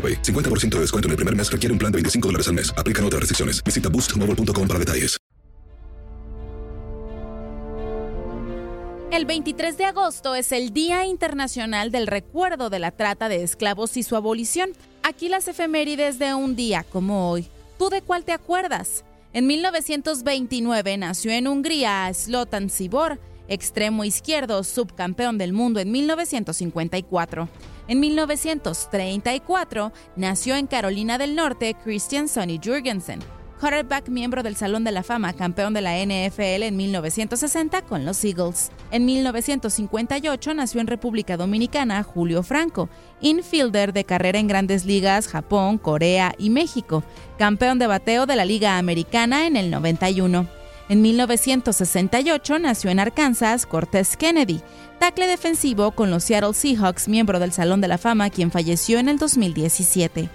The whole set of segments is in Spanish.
AroPay. 50% de descuento en el primer mes requiere un plan de 25 dólares al mes. Aplican otras restricciones. Visita boostmobile.com para detalles. El 23 de agosto es el Día Internacional del Recuerdo de la Trata de Esclavos y su abolición. Aquí las efemérides de un día como hoy. ¿Tú de cuál te acuerdas? En 1929 nació en Hungría Slotan Sibor, extremo izquierdo, subcampeón del mundo en 1954. En 1934 nació en Carolina del Norte Christian Sonny Jurgensen, quarterback miembro del Salón de la Fama, campeón de la NFL en 1960 con los Eagles. En 1958 nació en República Dominicana Julio Franco, infielder de carrera en grandes ligas Japón, Corea y México, campeón de bateo de la Liga Americana en el 91. En 1968 nació en Arkansas Cortés Kennedy, tackle defensivo con los Seattle Seahawks, miembro del Salón de la Fama, quien falleció en el 2017.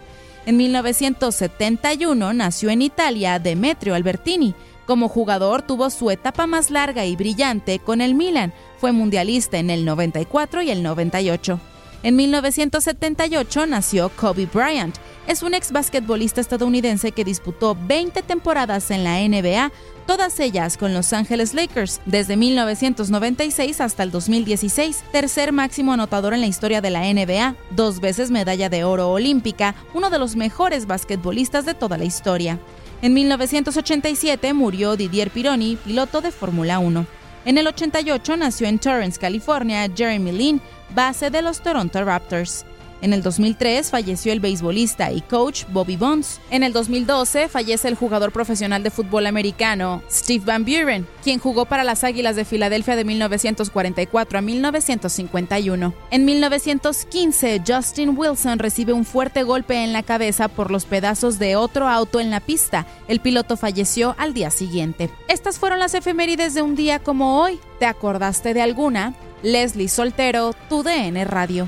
En 1971 nació en Italia Demetrio Albertini. Como jugador tuvo su etapa más larga y brillante con el Milan. Fue mundialista en el 94 y el 98. En 1978 nació Kobe Bryant. Es un ex basquetbolista estadounidense que disputó 20 temporadas en la NBA, todas ellas con Los Ángeles Lakers, desde 1996 hasta el 2016, tercer máximo anotador en la historia de la NBA, dos veces medalla de oro olímpica, uno de los mejores basquetbolistas de toda la historia. En 1987 murió Didier Pironi, piloto de Fórmula 1. En el 88 nació en Torrance, California, Jeremy Lin, base de los Toronto Raptors. En el 2003 falleció el beisbolista y coach Bobby Bonds. En el 2012 fallece el jugador profesional de fútbol americano Steve Van Buren, quien jugó para las Águilas de Filadelfia de 1944 a 1951. En 1915, Justin Wilson recibe un fuerte golpe en la cabeza por los pedazos de otro auto en la pista. El piloto falleció al día siguiente. Estas fueron las efemérides de un día como hoy. ¿Te acordaste de alguna? Leslie Soltero, tu DN Radio.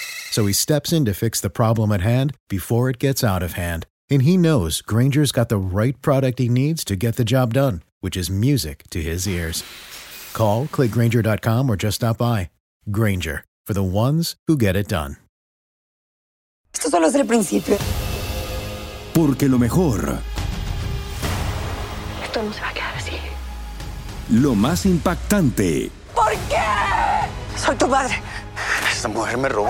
So he steps in to fix the problem at hand before it gets out of hand. And he knows Granger's got the right product he needs to get the job done, which is music to his ears. Call, clickgranger.com, or just stop by. Granger, for the ones who get it done. Esto solo es el principio. Porque lo mejor, Esto no se va a quedar así. lo más impactante, ¿Por qué? Soy tu padre. Esta mujer me robó.